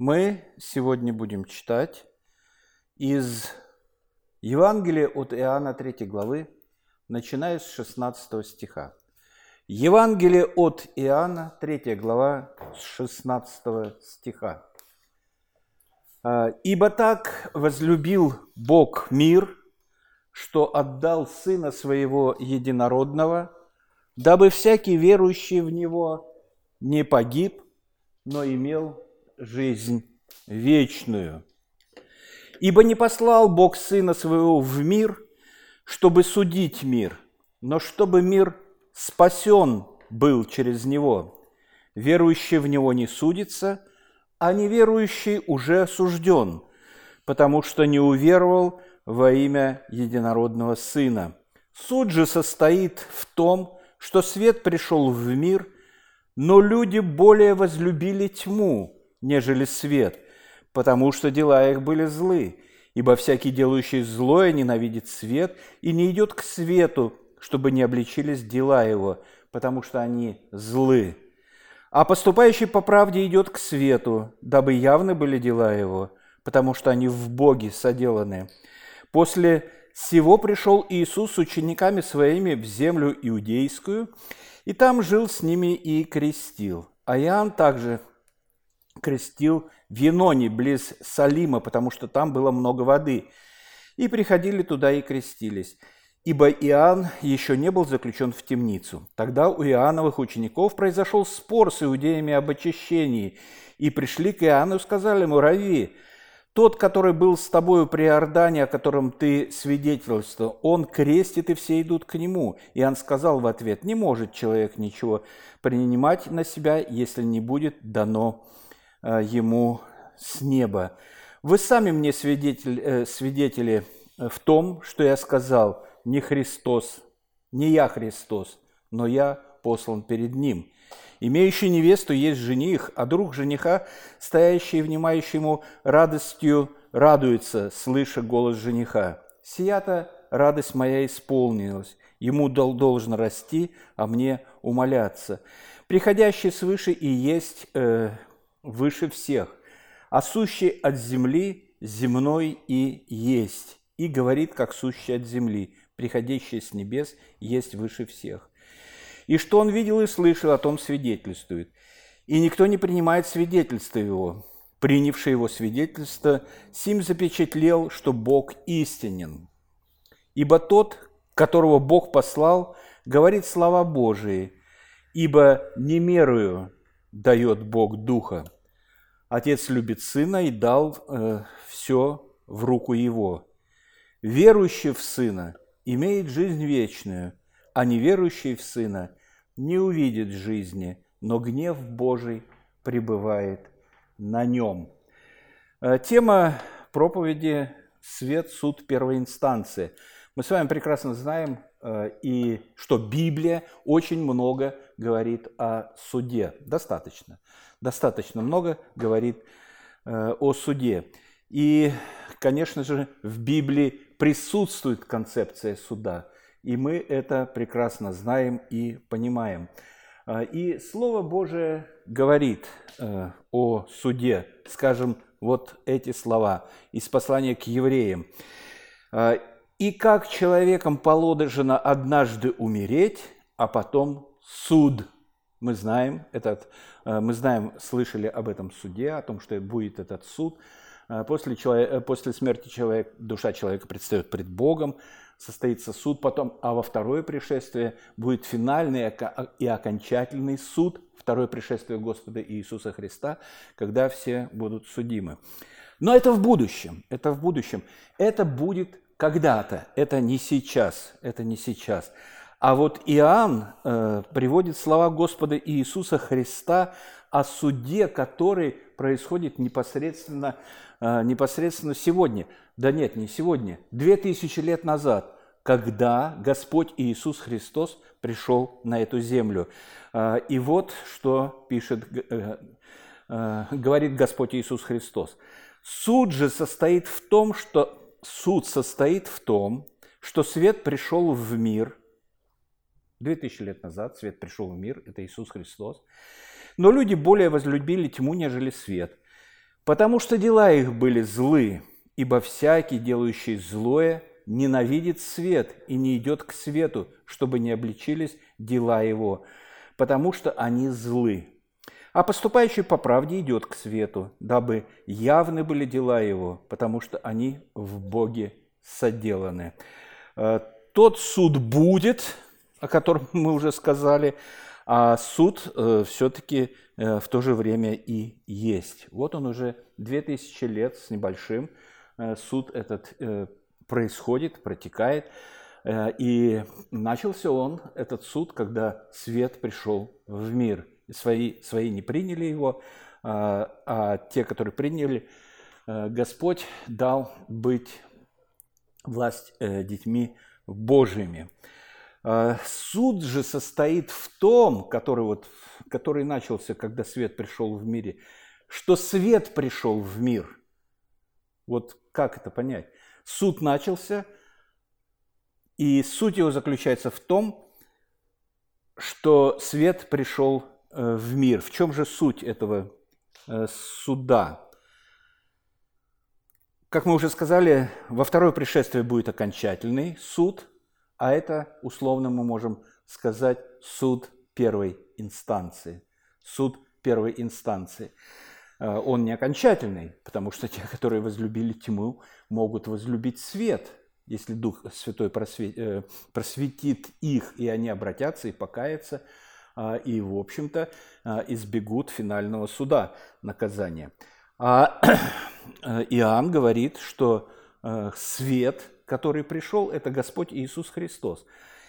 Мы сегодня будем читать из Евангелия от Иоанна 3 главы, начиная с 16 стиха. Евангелие от Иоанна, 3 глава, с 16 стиха. «А, «Ибо так возлюбил Бог мир, что отдал Сына Своего Единородного, дабы всякий верующий в Него не погиб, но имел жизнь вечную. Ибо не послал Бог Сына Своего в мир, чтобы судить мир, но чтобы мир спасен был через Него. Верующий в Него не судится, а неверующий уже осужден, потому что не уверовал во имя единородного Сына. Суд же состоит в том, что свет пришел в мир, но люди более возлюбили тьму, нежели свет, потому что дела их были злы. Ибо всякий, делающий злое, ненавидит свет и не идет к свету, чтобы не обличились дела его, потому что они злы. А поступающий по правде идет к свету, дабы явны были дела его, потому что они в Боге соделаны. После сего пришел Иисус с учениками своими в землю иудейскую, и там жил с ними и крестил. А Иоанн также крестил в Еноне, близ Салима, потому что там было много воды. И приходили туда и крестились. Ибо Иоанн еще не был заключен в темницу. Тогда у Иоанновых учеников произошел спор с иудеями об очищении. И пришли к Иоанну и сказали ему, «Рави, тот, который был с тобою при Иордане, о котором ты свидетельствовал, он крестит, и все идут к нему. Иоанн сказал в ответ, не может человек ничего принимать на себя, если не будет дано ему с неба. Вы сами мне свидетель, э, свидетели в том, что я сказал, не Христос, не я Христос, но я послан перед Ним. Имеющий невесту есть жених, а друг жениха, стоящий и внимающий ему радостью, радуется, слыша голос жениха. Сия-то радость моя исполнилась, ему дол должен расти, а мне умоляться. Приходящий свыше и есть э, выше всех, а сущий от земли земной и есть, и говорит, как сущий от земли, приходящий с небес есть выше всех. И что он видел и слышал, о том свидетельствует. И никто не принимает свидетельства его. Принявший его свидетельство, Сим запечатлел, что Бог истинен. Ибо тот, которого Бог послал, говорит слова Божии, ибо не мерую дает Бог Духа. Отец любит Сына и дал э, все в руку Его. Верующий в Сына имеет жизнь вечную, а неверующий в Сына не увидит жизни, но гнев Божий пребывает на нем. Э, тема проповеди «Свет, суд первой инстанции». Мы с вами прекрасно знаем, и что Библия очень много говорит о суде. Достаточно. Достаточно много говорит э, о суде. И, конечно же, в Библии присутствует концепция суда. И мы это прекрасно знаем и понимаем. Э, и Слово Божие говорит о суде. Скажем, вот эти слова из послания к евреям. «И как человеком положено однажды умереть, а потом суд. Мы знаем, этот, э, мы знаем, слышали об этом суде, о том, что будет этот суд. Э, после, человека, э, после смерти человека, душа человека предстает пред Богом, состоится суд потом, а во второе пришествие будет финальный и окончательный суд, второе пришествие Господа Иисуса Христа, когда все будут судимы. Но это в будущем, это в будущем. Это будет когда-то, это не сейчас, это не сейчас. А вот Иоанн э, приводит слова Господа Иисуса Христа о суде, который происходит непосредственно, э, непосредственно сегодня. Да нет, не сегодня, две тысячи лет назад, когда Господь Иисус Христос пришел на эту землю. Э, и вот что пишет, э, э, говорит Господь Иисус Христос. Суд же состоит в том, что суд состоит в том, что свет пришел в мир – Две тысячи лет назад свет пришел в мир, это Иисус Христос. Но люди более возлюбили тьму, нежели свет, Потому что дела их были злы, ибо всякий, делающий злое, ненавидит свет и не идет к свету, чтобы не обличились дела его, потому что они злы. А поступающий по правде идет к свету, дабы явны были дела его, потому что они в Боге соделаны. Э, тот суд будет, о котором мы уже сказали, а суд э, все-таки э, в то же время и есть. Вот он уже 2000 лет с небольшим, суд этот происходит, протекает. И начался он, этот суд, когда свет пришел в мир – свои, свои не приняли его, а, а те, которые приняли, э, Господь дал быть власть э, детьми Божьими. А, суд же состоит в том, который, вот, который начался, когда свет пришел в мире, что свет пришел в мир. Вот как это понять? Суд начался, и суть его заключается в том, что свет пришел в мир. В чем же суть этого э, суда? Как мы уже сказали, во второе пришествие будет окончательный суд, а это условно мы можем сказать суд первой инстанции. Суд первой инстанции. Э, он не окончательный, потому что те, которые возлюбили тьму, могут возлюбить свет, если Дух Святой просветит их, и они обратятся и покаятся – и, в общем-то, а, избегут финального суда наказания. А Иоанн говорит, что э, свет, который пришел, это Господь Иисус Христос.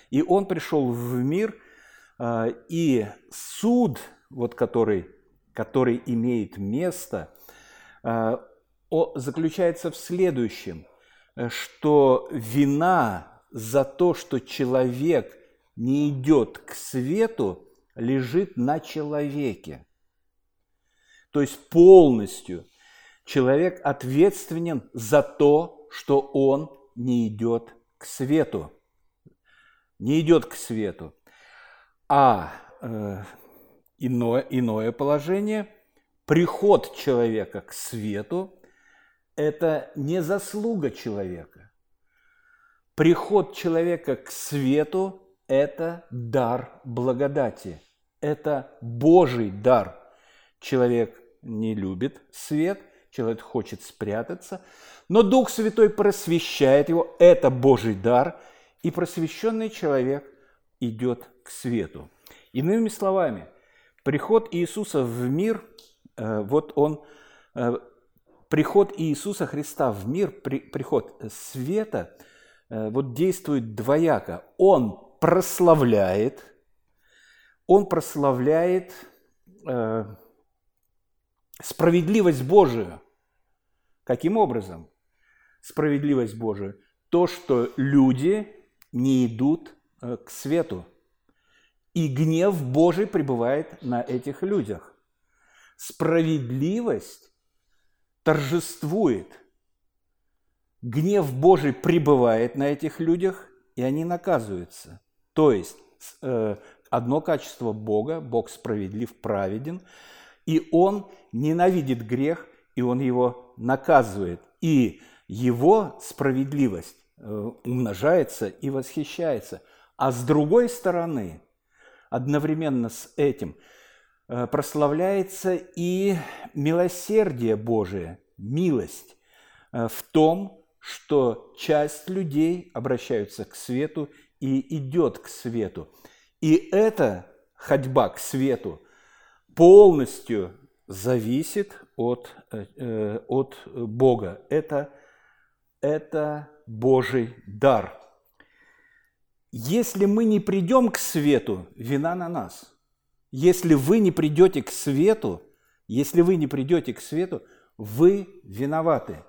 И Он пришел в мир, а, и суд, вот который, который имеет место, заключается в следующем, что вина за то, что человек не идет к свету, лежит на человеке. То есть полностью человек ответственен за то, что он не идет к свету. Не идет к свету. А э, иное, иное положение, приход человека к свету, это не заслуга человека. Приход человека к свету – это дар благодати – это Божий дар. Человек не любит свет, человек хочет спрятаться, но Дух Святой просвещает его, это Божий дар, и просвещенный человек идет к свету. Иными словами, приход Иисуса в мир, э, вот он, э, приход Иисуса Христа в мир, приход света, э, вот действует двояко. Он прославляет он прославляет э, справедливость Божию. Каким образом? Справедливость Божию. То, что люди не идут э, к свету. И гнев Божий пребывает на этих людях. Справедливость торжествует. Гнев Божий пребывает на этих людях, и они наказываются. То есть э, одно качество Бога, Бог справедлив, праведен, и Он ненавидит грех, и Он его наказывает. И Его справедливость э, умножается и восхищается. А с другой стороны, одновременно с этим э, прославляется и милосердие Божие, милость э, в том, что часть людей обращаются к свету и идет к свету. И эта ходьба к свету полностью зависит от, э, от Бога. Это, это Божий дар. Если мы не придем к свету, вина на нас. Если вы не придете к свету, если вы не придете к свету, вы виноваты.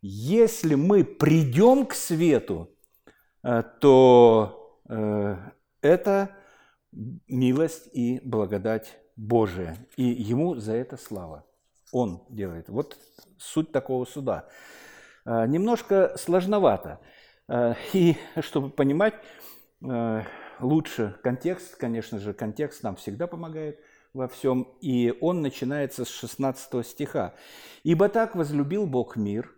Если мы придем к свету, э, то э, это милость и благодать Божия. И ему за это слава. Он делает. Вот суть такого суда. А, немножко сложновато. А, и чтобы понимать а, лучше контекст, конечно же, контекст нам всегда помогает. во всем, и он начинается с 16 стиха. «Ибо так возлюбил Бог мир».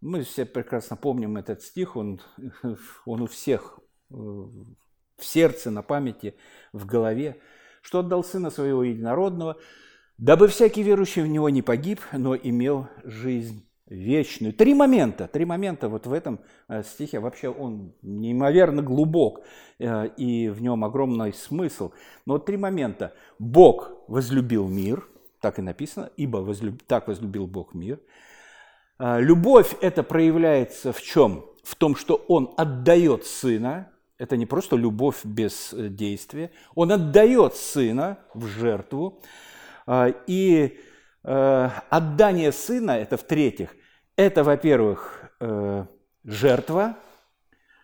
Мы все прекрасно помним этот стих, он, он у всех э, в сердце, на памяти, в голове, что отдал Сына Своего Единородного, дабы всякий верующий в Него не погиб, но имел жизнь вечную. Три момента, три момента вот в этом э, стихе. Вообще он неимоверно глубок, э, и в нем огромный смысл. Но вот три момента. Бог возлюбил мир, так и написано, ибо возлюб... так возлюбил Бог мир. Э, любовь это проявляется в чем? В том, что Он отдает Сына, это не просто любовь без действия, Он отдает Сына в жертву, и Э, отдание сына, это в-третьих, это, во-первых, э, жертва,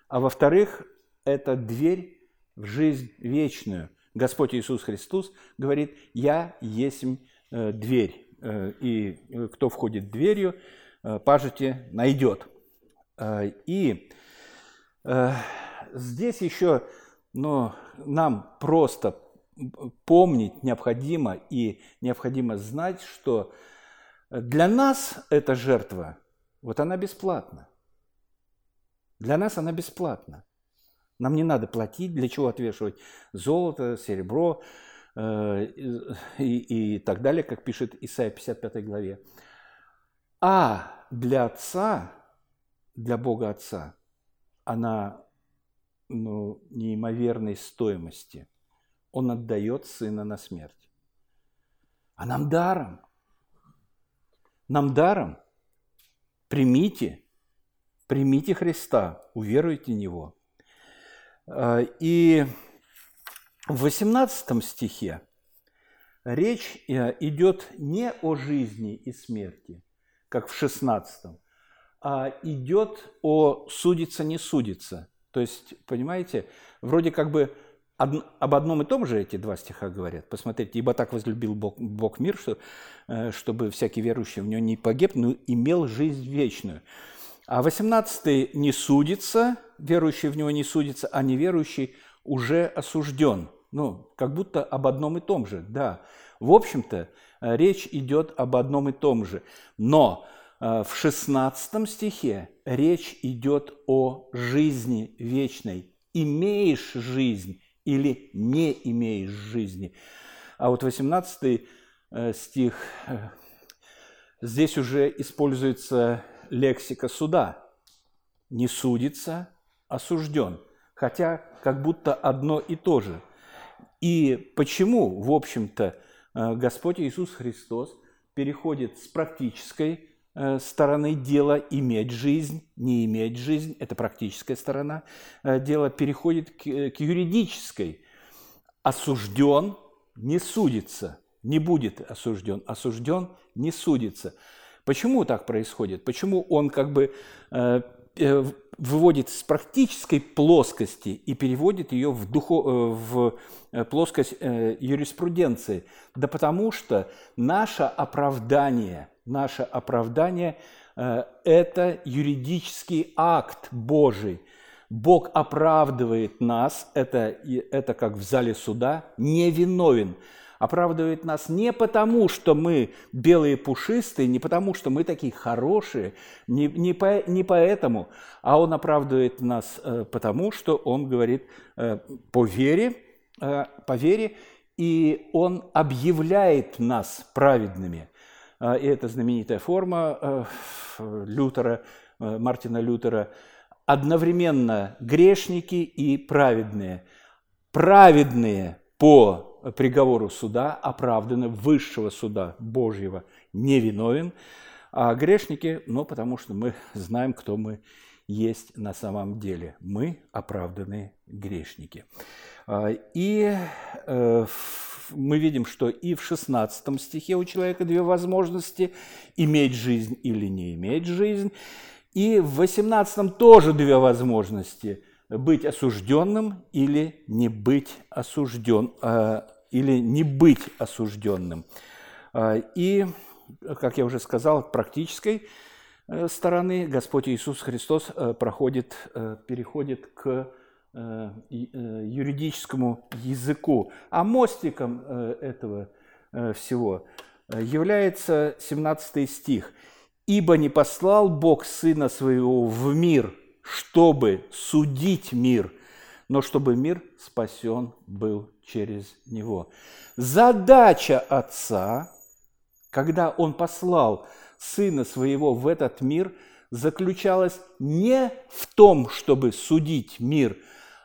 а во-вторых, это дверь в жизнь вечную. Господь Иисус Христос говорит, «Я есть э, дверь, и кто входит дверью, пажите найдет». И здесь еще ну, нам просто помнить необходимо и необходимо знать, что для нас эта жертва, вот она бесплатна. Для нас она бесплатна. Нам не надо платить, для чего отвешивать золото, серебро э, и, и так далее, как пишет Исайя 55 главе. А для Отца, для Бога Отца, она ну, неимоверной стоимости – он отдает Сына на смерть. А нам даром. Нам даром. Примите, примите Христа, уверуйте в Него. А, и в 18 стихе речь э, идет не о жизни и смерти, как в 16, а идет о судиться не судиться. То есть, понимаете, вроде как бы об одном и том же эти два стиха говорят. Посмотрите, ибо так возлюбил Бог, Бог мир, что, э, чтобы всякий верующий в него не погиб, но имел жизнь вечную. А 18 не судится, верующий в него не судится, а неверующий уже осужден. Ну, как будто об одном и том же, да. В общем-то, э, речь идет об одном и том же. Но в 16 стихе речь идет о жизни вечной. Имеешь жизнь или не имеешь жизни. А вот 18 э, стих, э, здесь уже используется лексика суда. Не судится, осужден. Хотя как будто одно и то же. И почему, в общем-то, э, Господь Иисус Христос переходит с практической Э, стороны дела иметь жизнь, не иметь жизнь, это практическая сторона э, дела, переходит к, э, к юридической. Осужден не судится, не будет осужден, осужден не судится. Почему так происходит? Почему он как бы выводит с практической плоскости и переводит ее в, духо, в плоскость юриспруденции? Да потому что наше оправдание – наше оправдание э, – это юридический акт Божий. Бог оправдывает нас, это, это как в зале суда, невиновен. Оправдывает нас не потому, что мы белые пушистые, не потому, что мы такие хорошие, не, не, по, не поэтому, а Он оправдывает нас э, потому, что Он говорит э, по вере, по вере, и Он объявляет нас праведными – и это знаменитая форма э, Лютера, э, Мартина Лютера, одновременно грешники и праведные. Праведные по приговору суда оправданы высшего суда Божьего невиновен, а грешники, ну, потому что мы знаем, кто мы есть на самом деле. Мы оправданные грешники. А, и э, мы видим, что и в 16 стихе у человека две возможности – иметь жизнь или не иметь жизнь. И в 18 тоже две возможности – быть осужденным или не быть осужден, а, или не быть осужденным. А, и, как я уже сказал, практической э, стороны Господь Иисус Христос э, проходит, э, переходит к юридическому языку. А мостиком этого всего является 17 стих. «Ибо не послал Бог Сына Своего в мир, чтобы судить мир, но чтобы мир спасен был через Него». Задача Отца, когда Он послал Сына Своего в этот мир, заключалась не в том, чтобы судить мир,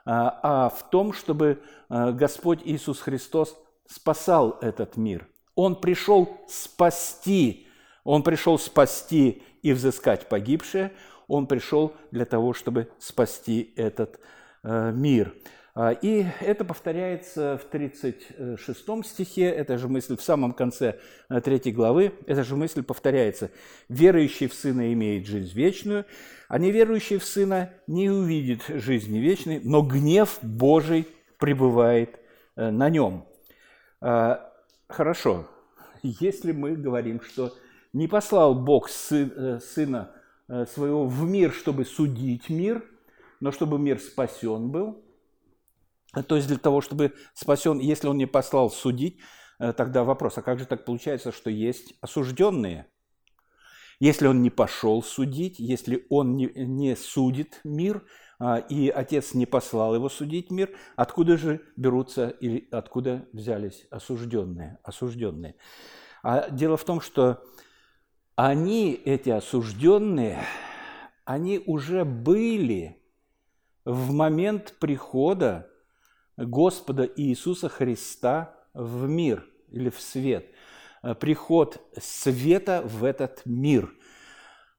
а, а в том, чтобы а, Господь Иисус Христос спасал этот мир. Он пришел спасти, Он пришел спасти и взыскать погибшее, Он пришел для того, чтобы спасти этот э, мир. А, и это повторяется в 36 стихе, эта же мысль в самом конце 3 э, главы, эта же мысль повторяется. «Верующий в Сына имеет жизнь вечную, а неверующий в Сына не увидит жизни вечной, но гнев Божий пребывает э, на нем». А, хорошо, если мы говорим, что не послал Бог э, Сына Своего в мир, чтобы судить мир, но чтобы мир спасен был – то есть для того, чтобы спасен, если он не послал судить, э, тогда вопрос, а как же так получается, что есть осужденные? Если он не пошел судить, если он не, не судит мир, а, и Отец не послал его судить мир, откуда же берутся или откуда взялись осужденные? осужденные? А дело в том, что они, эти осужденные, они уже были в момент прихода Господа Иисуса Христа в мир или в свет. Э, приход света в этот мир.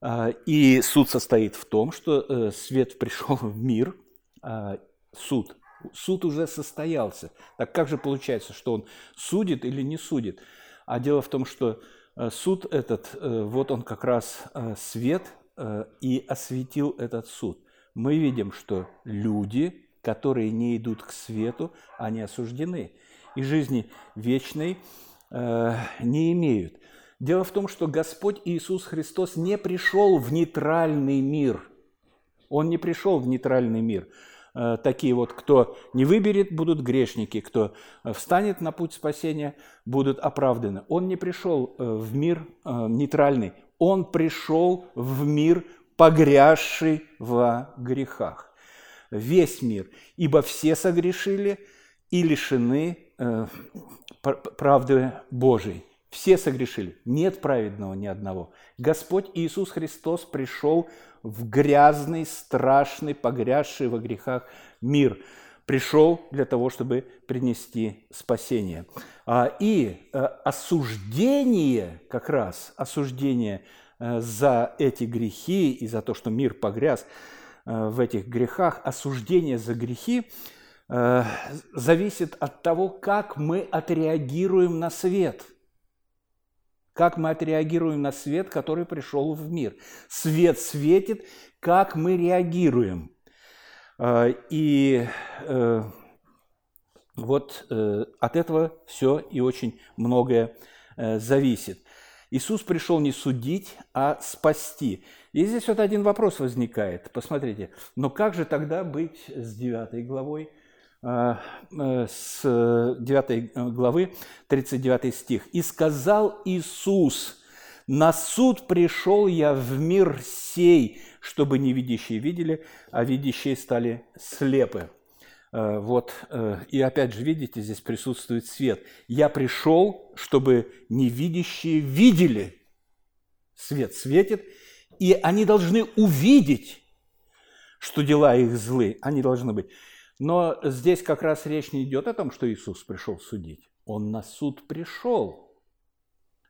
Э, и суд состоит в том, что э, свет пришел в мир, суд. Суд уже состоялся. Так как же получается, что он судит или не судит? А дело в том, что суд этот, вот он как раз свет и осветил этот суд. Мы видим, что люди, которые не идут к свету, они осуждены и жизни вечной э, не имеют. Дело в том, что Господь Иисус Христос не пришел в нейтральный мир. Он не пришел в нейтральный мир. Э, такие вот, кто не выберет, будут грешники, кто встанет на путь спасения, будут оправданы. Он не пришел э, в мир э, нейтральный. Он пришел в мир, погрязший во грехах весь мир, ибо все согрешили и лишены э, правды Божией. Все согрешили, нет праведного ни одного. Господь Иисус Христос пришел в грязный, страшный, погрязший во грехах мир. Пришел для того, чтобы принести спасение. А, и э, осуждение, как раз осуждение э, за эти грехи и за то, что мир погряз – в этих грехах, осуждение за грехи э, зависит от того, как мы отреагируем на свет. Как мы отреагируем на свет, который пришел в мир. Свет светит, как мы реагируем. Э, и вот от этого все и очень многое зависит. Иисус пришел не судить, а спасти. И здесь вот один вопрос возникает. Посмотрите, но как же тогда быть с 9 главой, а, э, с 9 главы, 39 стих. «И сказал Иисус, на суд пришел я в мир сей, чтобы невидящие видели, а видящие стали слепы». Э, вот, э, и опять же, видите, здесь присутствует свет. Я пришел, чтобы невидящие видели. Свет светит, и они должны увидеть, что дела их злы. Они должны быть. Но здесь как раз речь не идет о том, что Иисус пришел судить. Он на суд пришел.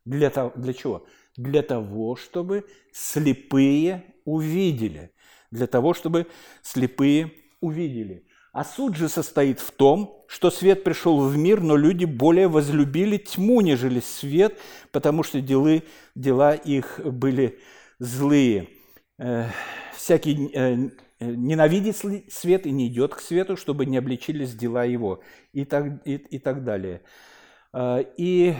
Для, того, для чего? Для того, чтобы слепые увидели. Для того, чтобы слепые увидели. А суд же состоит в том, что свет пришел в мир, но люди более возлюбили тьму, нежели свет, потому что делы, дела их были злые. Э, всякий э, ненавидит свет и не идет к свету, чтобы не обличились дела его, и так, и, и так далее. Э, и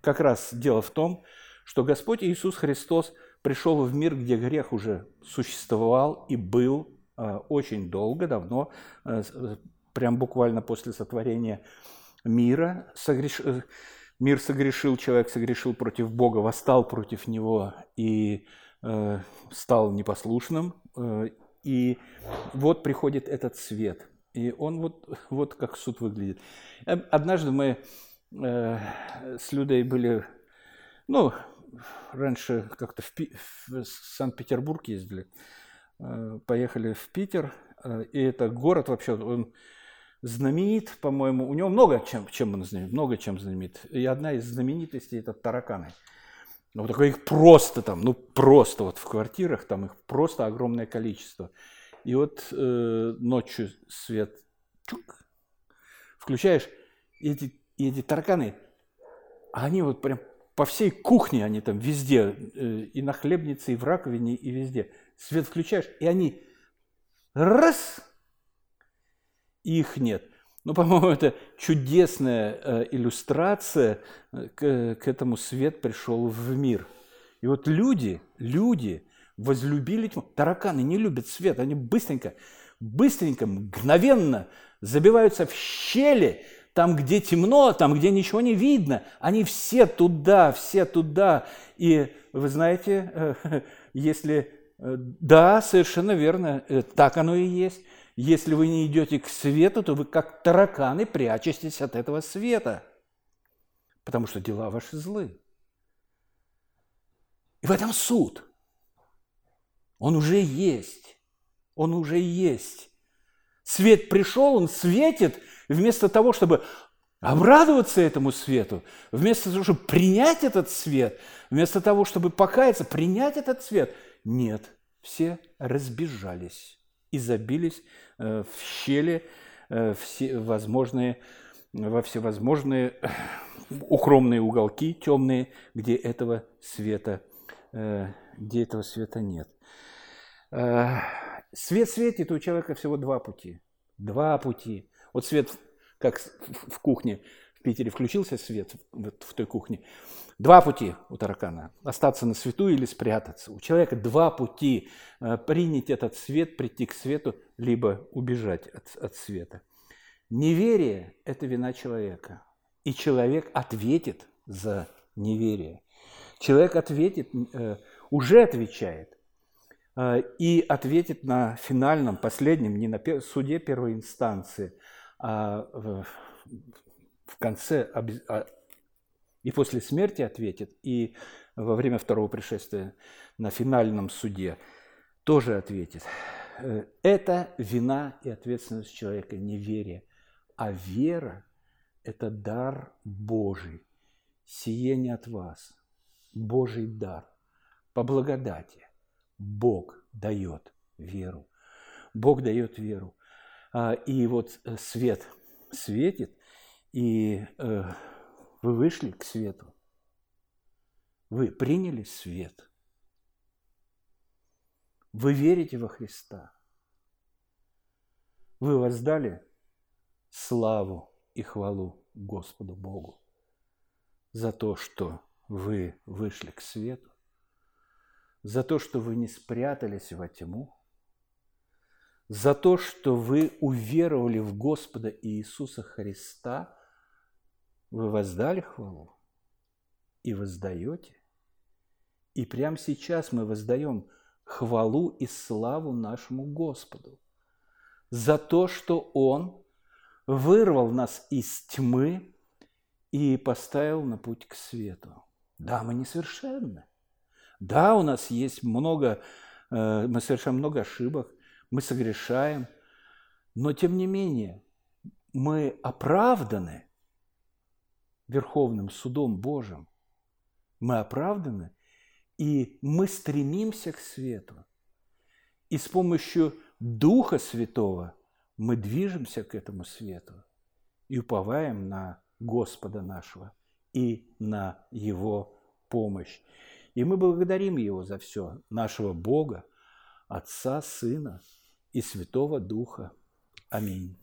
как раз дело в том, что Господь Иисус Христос пришел в мир, где грех уже существовал и был, очень долго, давно, прям буквально после сотворения мира, согреш... мир согрешил, человек согрешил против Бога, восстал против него и э, стал непослушным. Э, и вот приходит этот свет. И он вот, вот как суд выглядит. Однажды мы э, с Людой были, ну, раньше как-то в, Пи- в Санкт-Петербург ездили, э, поехали в Питер, э, и это город вообще, он знаменит, по-моему, у него много чем, чем он знаменит, много чем знаменит. И одна из знаменитостей это тараканы. Ну, вот такое их просто там, ну просто вот в квартирах там их просто огромное количество. И вот э, ночью свет чук, включаешь, и эти, и эти тараканы, они вот прям по всей кухне, они там везде, э, и на хлебнице, и в раковине, и везде. Свет включаешь, и они раз, и их нет. Ну, по-моему, это чудесная э, иллюстрация э, к, к этому свет пришел в мир. И вот люди, люди возлюбили тьму. Тараканы не любят свет, они быстренько, быстренько, мгновенно забиваются в щели, там, где темно, там, где ничего не видно. Они все туда, все туда. И вы знаете, э, если... Э, да, совершенно верно, э, так оно и есть. Если вы не идете к свету, то вы как тараканы прячетесь от этого света, потому что дела ваши злы. И в этом суд. Он уже есть. Он уже есть. Свет пришел, он светит, вместо того, чтобы обрадоваться этому свету, вместо того, чтобы принять этот свет, вместо того, чтобы покаяться, принять этот свет, нет, все разбежались и забились э, в щели э, все возможные, во всевозможные э, укромные уголки темные, где этого света, где этого света нет. Свет светит, у человека всего два пути. Два пути. Вот свет, как в кухне в Питере включился свет вот в той кухне. Два пути у таракана. Остаться на свету или спрятаться. У человека два пути. Э, принять этот свет, прийти к свету, либо убежать от, от света. Неверие – это вина человека. И человек ответит за неверие. Человек ответит, э, уже отвечает. Э, и ответит на финальном, последнем, не на суде первой инстанции, а в конце а, и после смерти ответит, и во время второго пришествия на финальном суде тоже ответит. Э, это вина и ответственность человека, неверие. А вера – это дар Божий. Сие не от вас. Божий дар. По благодати. Бог дает веру. Бог дает веру. А, и вот э, свет светит, и э, вы вышли к свету. Вы приняли свет. Вы верите во Христа. Вы воздали славу и хвалу Господу Богу за то, что вы вышли к свету, за то, что вы не спрятались во тьму, за то, что вы уверовали в Господа Иисуса Христа – вы воздали хвалу и воздаете. И прямо сейчас мы воздаем хвалу и славу нашему Господу за то, что Он вырвал нас из тьмы и поставил на путь к свету. Да, мы несовершенны. Да, у нас есть много, э, мы совершаем много ошибок, мы согрешаем, но тем не менее мы оправданы – Верховным судом Божьим, мы оправданы, и мы стремимся к свету. И с помощью Духа Святого мы движемся к этому свету и уповаем на Господа нашего и на Его помощь. И мы благодарим Его за все, нашего Бога, Отца, Сына и Святого Духа. Аминь.